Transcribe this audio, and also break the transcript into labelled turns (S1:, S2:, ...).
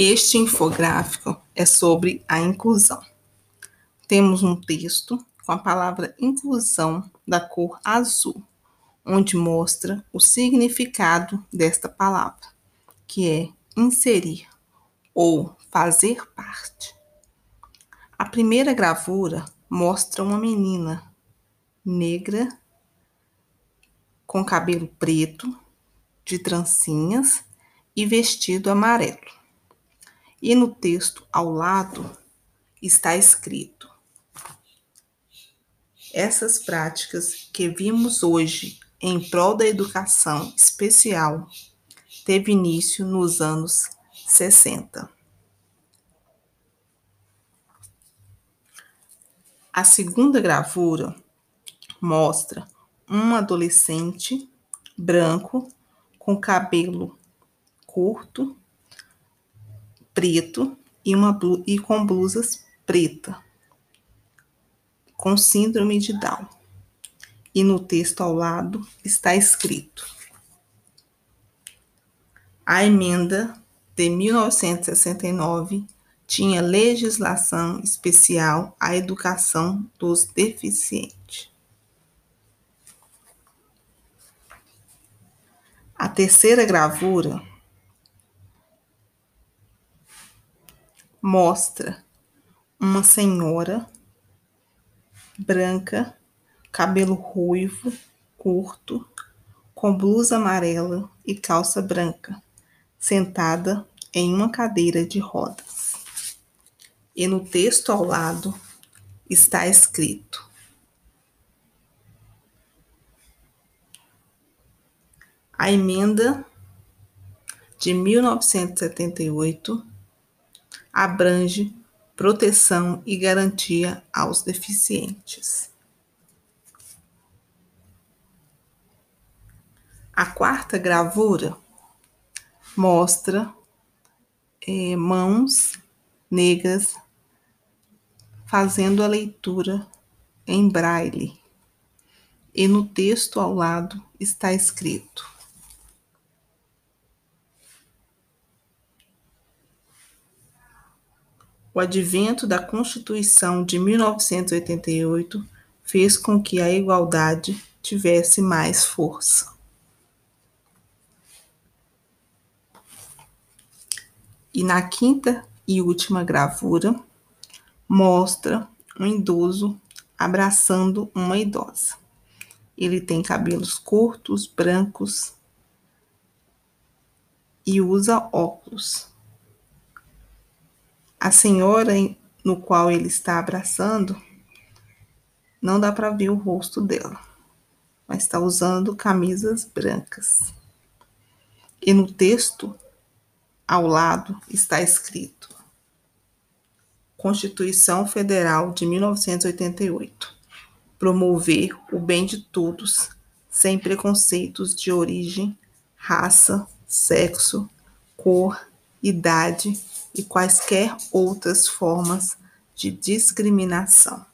S1: Este infográfico é sobre a inclusão. Temos um texto com a palavra inclusão da cor azul, onde mostra o significado desta palavra, que é inserir ou fazer parte. A primeira gravura mostra uma menina negra com cabelo preto, de trancinhas e vestido amarelo. E no texto ao lado está escrito: Essas práticas que vimos hoje em prol da educação especial teve início nos anos 60. A segunda gravura mostra um adolescente branco com cabelo curto preto e, uma, e com blusas preta, com síndrome de Down. E no texto ao lado está escrito: A emenda de 1969 tinha legislação especial à educação dos deficientes. A terceira gravura mostra uma senhora branca, cabelo ruivo, curto, com blusa amarela e calça branca, sentada em uma cadeira de rodas. E no texto ao lado está escrito: A emenda de 1978 abrange proteção e garantia aos deficientes. A quarta gravura mostra é, mãos negras fazendo a leitura em braille. E no texto ao lado está escrito: O advento da Constituição de 1988 fez com que a igualdade tivesse mais força. E na quinta e última gravura, mostra um idoso abraçando uma idosa. Ele tem cabelos curtos, brancos e usa óculos. A senhora no qual ele está abraçando, não dá para ver o rosto dela, mas está usando camisas brancas. E no texto, ao lado, está escrito: Constituição Federal de 1988. Promover o bem de todos, sem preconceitos de origem, raça, sexo, cor, idade e quaisquer outras formas de discriminação.